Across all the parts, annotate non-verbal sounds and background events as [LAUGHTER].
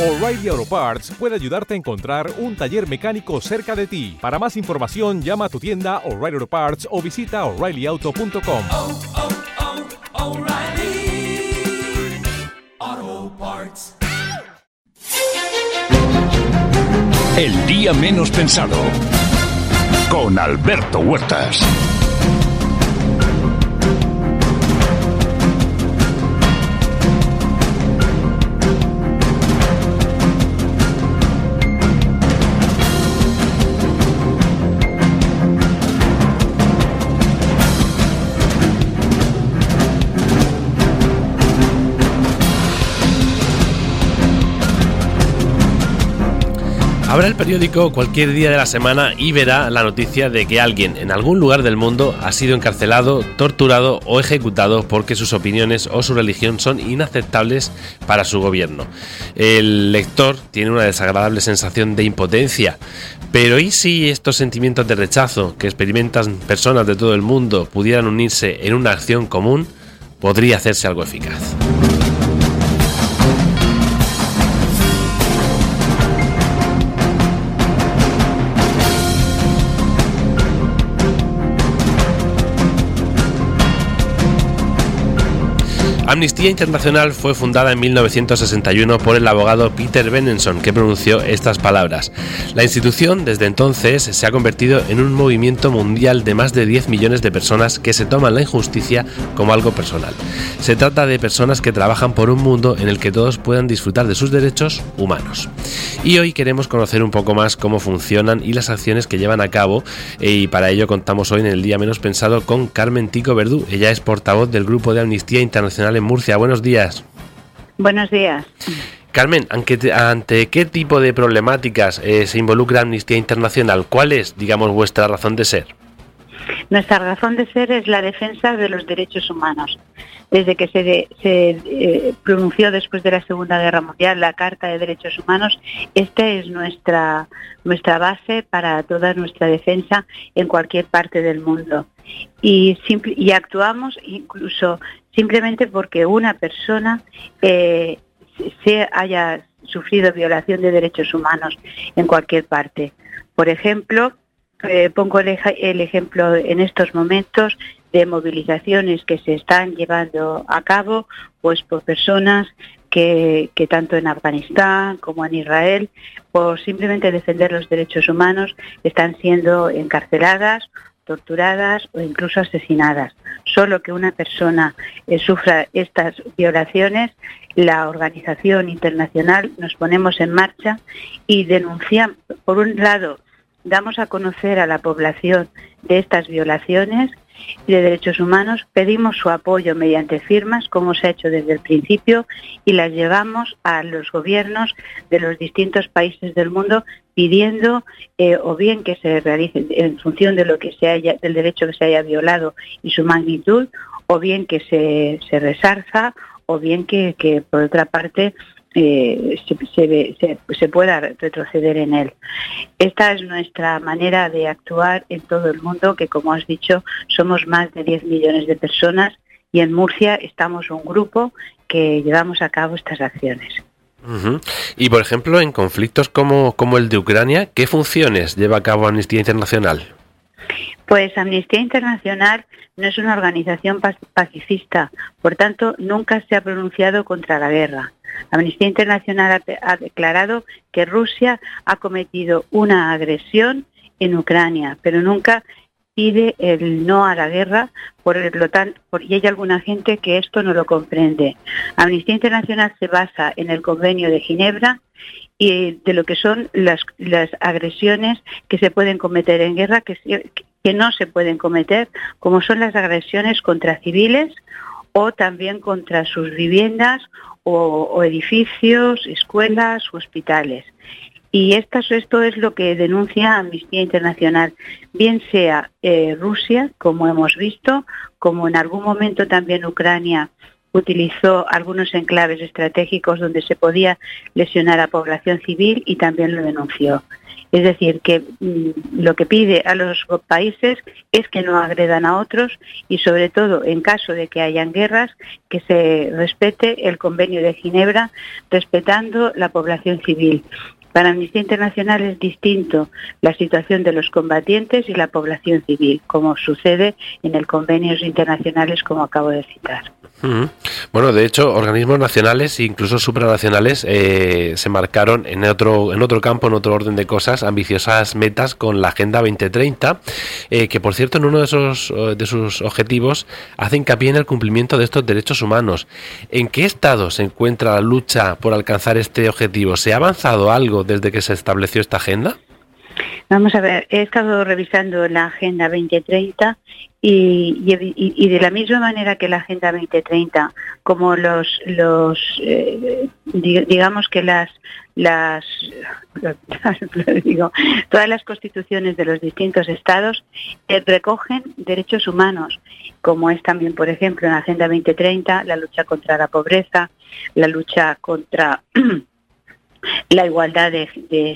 O'Reilly Auto Parts puede ayudarte a encontrar un taller mecánico cerca de ti. Para más información, llama a tu tienda O'Reilly Auto Parts o visita oreillyauto.com. oh, oh, Parts. El día menos pensado. Con Alberto Huertas. El periódico cualquier día de la semana y verá la noticia de que alguien en algún lugar del mundo ha sido encarcelado, torturado o ejecutado porque sus opiniones o su religión son inaceptables para su gobierno. El lector tiene una desagradable sensación de impotencia, pero ¿y si estos sentimientos de rechazo que experimentan personas de todo el mundo pudieran unirse en una acción común? Podría hacerse algo eficaz. Amnistía Internacional fue fundada en 1961 por el abogado Peter Benenson, que pronunció estas palabras. La institución desde entonces se ha convertido en un movimiento mundial de más de 10 millones de personas que se toman la injusticia como algo personal. Se trata de personas que trabajan por un mundo en el que todos puedan disfrutar de sus derechos humanos. Y hoy queremos conocer un poco más cómo funcionan y las acciones que llevan a cabo y para ello contamos hoy en el día menos pensado con Carmen Tico Verdú. Ella es portavoz del grupo de Amnistía Internacional en Murcia. Buenos días. Buenos días. Carmen, ¿ante, ante qué tipo de problemáticas eh, se involucra Amnistía Internacional? ¿Cuál es, digamos, vuestra razón de ser? Nuestra razón de ser es la defensa de los derechos humanos. Desde que se, de, se eh, pronunció después de la Segunda Guerra Mundial la Carta de Derechos Humanos, esta es nuestra, nuestra base para toda nuestra defensa en cualquier parte del mundo. Y, simple, y actuamos incluso simplemente porque una persona eh, se haya sufrido violación de derechos humanos en cualquier parte. Por ejemplo, eh, pongo el, ejemplo en estos momentos de movilizaciones que se están llevando a cabo pues por personas que, que, tanto en Afganistán como en Israel, por simplemente defender los derechos humanos, están siendo encarceladas, torturadas o incluso asesinadas. Solo que una persona eh, sufra estas violaciones, la organización internacional nos ponemos en marcha y denunciamos, por un lado, damos a conocer a la población de estas violaciones de derechos humanos, pedimos su apoyo mediante firmas, como se ha hecho desde el principio, y las llevamos a los gobiernos de los distintos países del mundo pidiendo eh, o bien que se realice en función de lo que del derecho que se haya violado y su magnitud, o bien que se, resarza, o bien que por otra parte eh, se, se, se, pueda retroceder en él. Esta es nuestra manera de actuar en todo el mundo, que como has dicho, somos más de 10 millones de personas y en Murcia estamos un grupo que llevamos a cabo estas acciones. Uh -huh. Y por ejemplo, en conflictos como, como el de Ucrania, ¿qué funciones lleva a cabo Amnistía Internacional? Pues Amnistía Internacional no es una organización pacifista, por tanto, nunca se ha pronunciado contra la guerra. Amnistía Internacional ha, declarado que Rusia ha cometido una agresión en Ucrania, pero nunca pide el no a la guerra, por lo y hay alguna gente que esto no lo comprende. Amnistía Internacional se basa en el convenio de Ginebra y de lo que son las, agresiones que se pueden cometer en guerra, que no se pueden cometer, como son las agresiones contra civiles o también contra sus viviendas o, edificios, escuelas, hospitales. Y esto, esto es lo que denuncia Amnistía Internacional, bien sea eh, Rusia, como hemos visto, como en algún momento también Ucrania utilizó algunos enclaves estratégicos donde se podía lesionar a población civil y también lo denunció. Es decir, que mm, lo que pide a los países es que no agredan a otros y sobre todo en caso de que hayan guerras, que se respete el convenio de Ginebra respetando la población civil. Para Amnistía Internacional es distinto la situación de los combatientes y la población civil, como sucede en el convenios internacionales como acabo de citar. Bueno, de hecho, organismos nacionales e incluso supranacionales eh, se marcaron en otro, en otro campo, en otro orden de cosas, ambiciosas metas con la Agenda 2030, eh, que por cierto en uno de, esos, eh, de sus objetivos hace hincapié en el cumplimiento de estos derechos humanos. ¿En qué estado se encuentra la lucha por alcanzar este objetivo? ¿Se ha avanzado algo desde que se estableció esta agenda? Vamos a ver, he estado revisando la Agenda 2030 y, de la misma manera que la Agenda 2030, como los, los eh, digamos que las, las [LAUGHS] digo, todas las constituciones de los distintos estados eh, recogen derechos humanos, como es también, por ejemplo, en la Agenda 2030, la lucha contra la pobreza, la lucha contra [CLEARS THROAT] la igualdad de,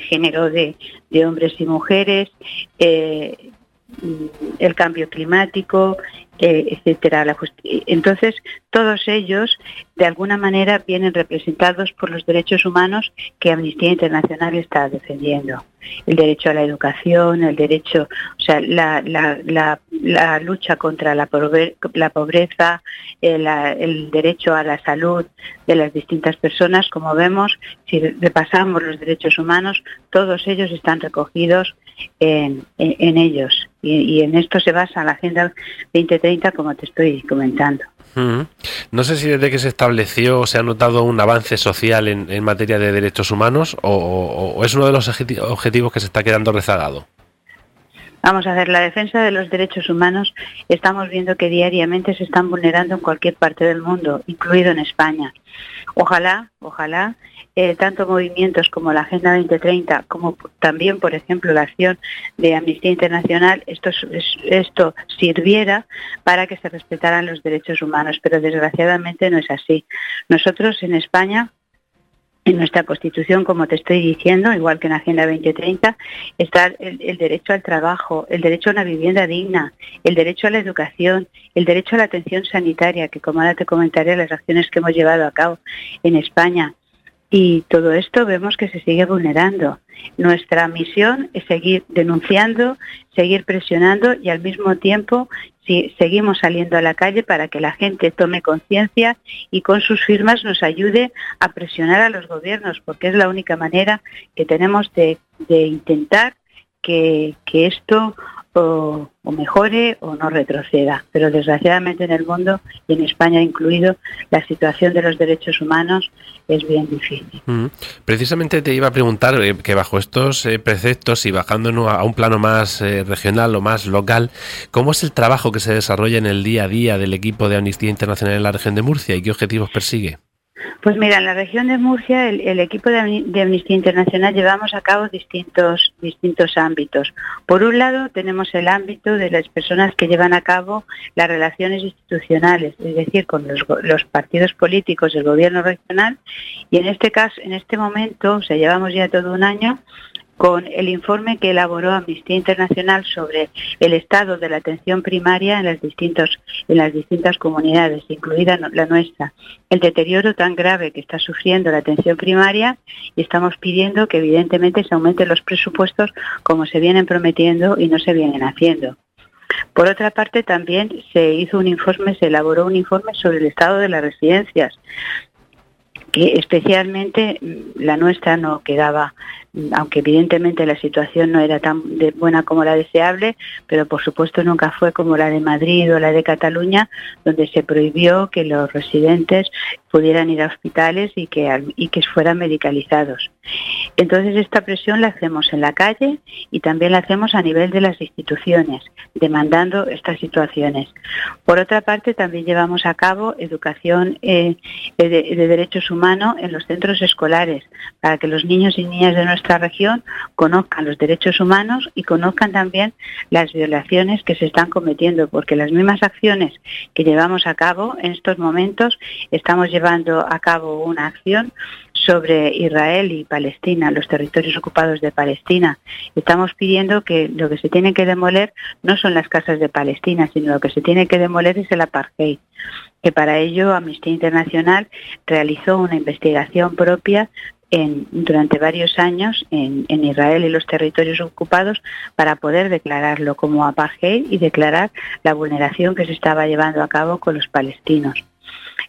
género de, hombres y mujeres, eh, el cambio climático, eh, etcétera. Entonces, todos ellos, de alguna manera, vienen representados por los derechos humanos que Amnistía Internacional está defendiendo. El derecho a la educación, el derecho, o sea, la, lucha contra la, pobreza, el, derecho a la salud de las distintas personas. Como vemos, si repasamos los derechos humanos, todos ellos están recogidos en, ellos. Y, en esto se basa la Agenda 2030, como te estoy comentando. No sé si desde que se estableció se ha notado un avance social en, materia de derechos humanos o, es uno de los objetivos que se está quedando rezagado. Vamos a ver, la defensa de los derechos humanos estamos viendo que diariamente se están vulnerando en cualquier parte del mundo, incluido en España. Ojalá, ojalá eh, tanto movimientos como la Agenda 2030, como también, por ejemplo, la acción de Amnistía Internacional, esto sirviera para que se respetaran los derechos humanos, pero desgraciadamente no es así. Nosotros en España en nuestra Constitución, como te estoy diciendo, igual que en Agenda 2030, está el, el, derecho al trabajo, el derecho a una vivienda digna, el derecho a la educación, el derecho a la atención sanitaria, que como ahora te comentaré las acciones que hemos llevado a cabo en España, y todo esto vemos que se sigue vulnerando. Nuestra misión es seguir denunciando, seguir presionando y al mismo tiempo si seguimos saliendo a la calle para que la gente tome conciencia y con sus firmas nos ayude a presionar a los gobiernos, porque es la única manera que tenemos de, intentar que, esto o, mejore o no retroceda. Pero desgraciadamente en el mundo y en España incluido, la situación de los derechos humanos es bien difícil. Precisamente te iba a preguntar eh, que bajo estos eh, preceptos y bajando a un plano más eh, regional o más local, ¿cómo es el trabajo que se desarrolla en el día a día del equipo de Amnistía Internacional en la región de Murcia y qué objetivos persigue? Pues mira, en la región de Murcia, el, equipo de, Amnistía Internacional llevamos a cabo distintos, distintos ámbitos. Por un lado, tenemos el ámbito de las personas que llevan a cabo las relaciones institucionales, es decir, con los, los partidos políticos del gobierno regional. Y en este caso, en este momento, o sea, llevamos ya todo un año, con el informe que elaboró Amnistía Internacional sobre el estado de la atención primaria en las, distintas comunidades, incluida la nuestra, el deterioro tan grave que está sufriendo la atención primaria y estamos pidiendo que evidentemente se aumenten los presupuestos como se vienen prometiendo y no se vienen haciendo. Por otra parte, también se hizo un informe, se elaboró un informe sobre el estado de las residencias, que especialmente mm, la nuestra no quedaba, mm, aunque evidentemente la situación no era tan buena como la deseable, pero por supuesto nunca fue como la de Madrid o la de Cataluña, donde se prohibió que los residentes pudieran ir a hospitales y que, y que fueran medicalizados. Entonces esta presión la hacemos en la calle y también la hacemos a nivel de las instituciones, demandando estas situaciones. Por otra parte, también llevamos a cabo educación eh, de, de derechos humanos en los centros escolares, para que los niños y niñas de nuestra región conozcan los derechos humanos y conozcan también las violaciones que se están cometiendo, porque las mismas acciones que llevamos a cabo en estos momentos, estamos llevando a cabo una acción sobre Israel y Palestina, los territorios ocupados de Palestina. Estamos pidiendo que lo que se tiene que demoler no son las casas de Palestina, sino lo que se tiene que demoler es el apartheid que para ello Amnistía Internacional realizó una investigación propia durante varios años en, Israel y los territorios ocupados para poder declararlo como apartheid y declarar la vulneración que se estaba llevando a cabo con los palestinos.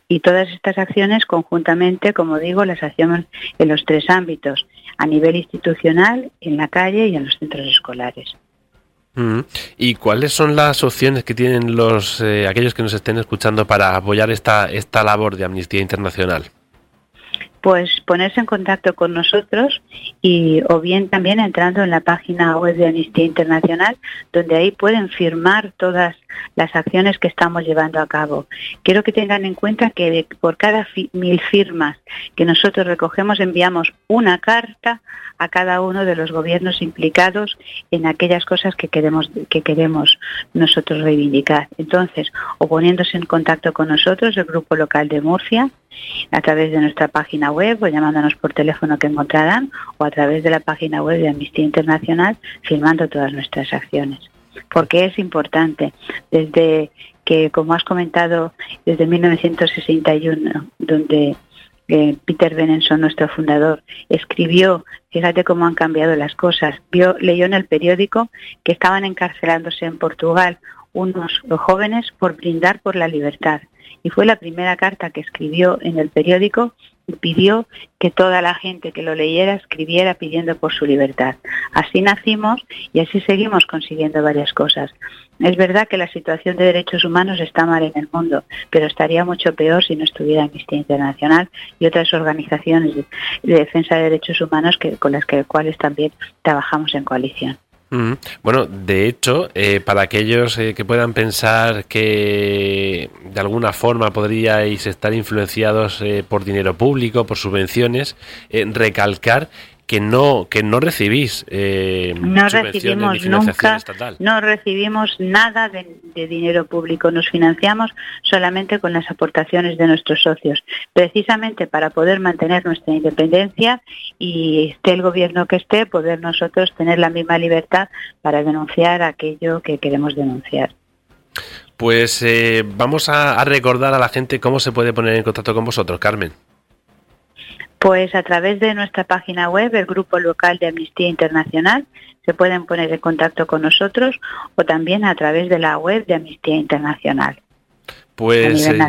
Y todas estas acciones conjuntamente, como digo, las hacemos en los tres ámbitos, a nivel institucional, en la calle y en los centros escolares. Mm. ¿Y cuáles son las opciones que tienen los eh, aquellos que nos estén escuchando para apoyar esta, esta labor de Amnistía Internacional? Pues ponerse en contacto con nosotros y o bien también entrando en la página web de Amnistía Internacional, donde ahí pueden firmar todas las acciones que estamos llevando a cabo. Quiero que tengan en cuenta que por cada mil firmas que nosotros recogemos enviamos una carta a cada uno de los gobiernos implicados en aquellas cosas que queremos que queremos nosotros reivindicar. Entonces, o poniéndose en contacto con nosotros, el grupo local de Murcia, a través de nuestra página web o llamándonos por teléfono que encontrarán o a través de la página web de Amnistía Internacional firmando todas nuestras acciones. Porque es importante, desde que, como has comentado, desde 1961, donde eh, Peter Benenson, nuestro fundador, escribió, fíjate cómo han cambiado las cosas, vio, leyó en el periódico que estaban encarcelándose en Portugal unos jóvenes por brindar por la libertad y fue la primera carta que escribió en el periódico pidió que toda la gente que lo leyera escribiera pidiendo por su libertad. Así nacimos y así seguimos consiguiendo varias cosas. Es verdad que la situación de derechos humanos está mal en el mundo, pero estaría mucho peor si no estuviera Amnistía Internacional y otras organizaciones de, defensa de derechos humanos que, con las que, cuales también trabajamos en coalición. Bueno, de hecho, eh, para aquellos eh, que puedan pensar que de alguna forma podríais estar influenciados eh, por dinero público, por subvenciones, recalcar que no que no recibís eh, no recibimos nunca no recibimos nada de, dinero público. Nos financiamos solamente con las aportaciones de nuestros socios precisamente para poder mantener nuestra independencia y esté el gobierno que esté poder nosotros tener la misma libertad para denunciar aquello que queremos denunciar. Pues eh, vamos a recordar a la gente cómo se puede poner en contacto con vosotros Carmen pues a través de nuestra página web, el grupo local de Amnistía Internacional, se pueden poner en contacto con nosotros o también a través de la web de Amnistía Internacional. Pues eh,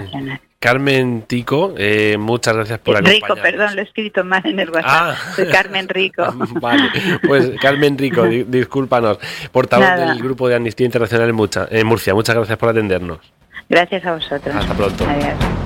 Carmen Tico, eh, muchas gracias por acompañarnos. Rico, perdón, lo he escrito mal en el WhatsApp. Ah. Soy Carmen Rico. [LAUGHS] vale, pues Carmen Rico, [LAUGHS] discúlpanos, portavoz del grupo de Amnistía Internacional en, en Murcia. Muchas gracias por atendernos. Gracias a vosotros. Hasta pronto. Adiós.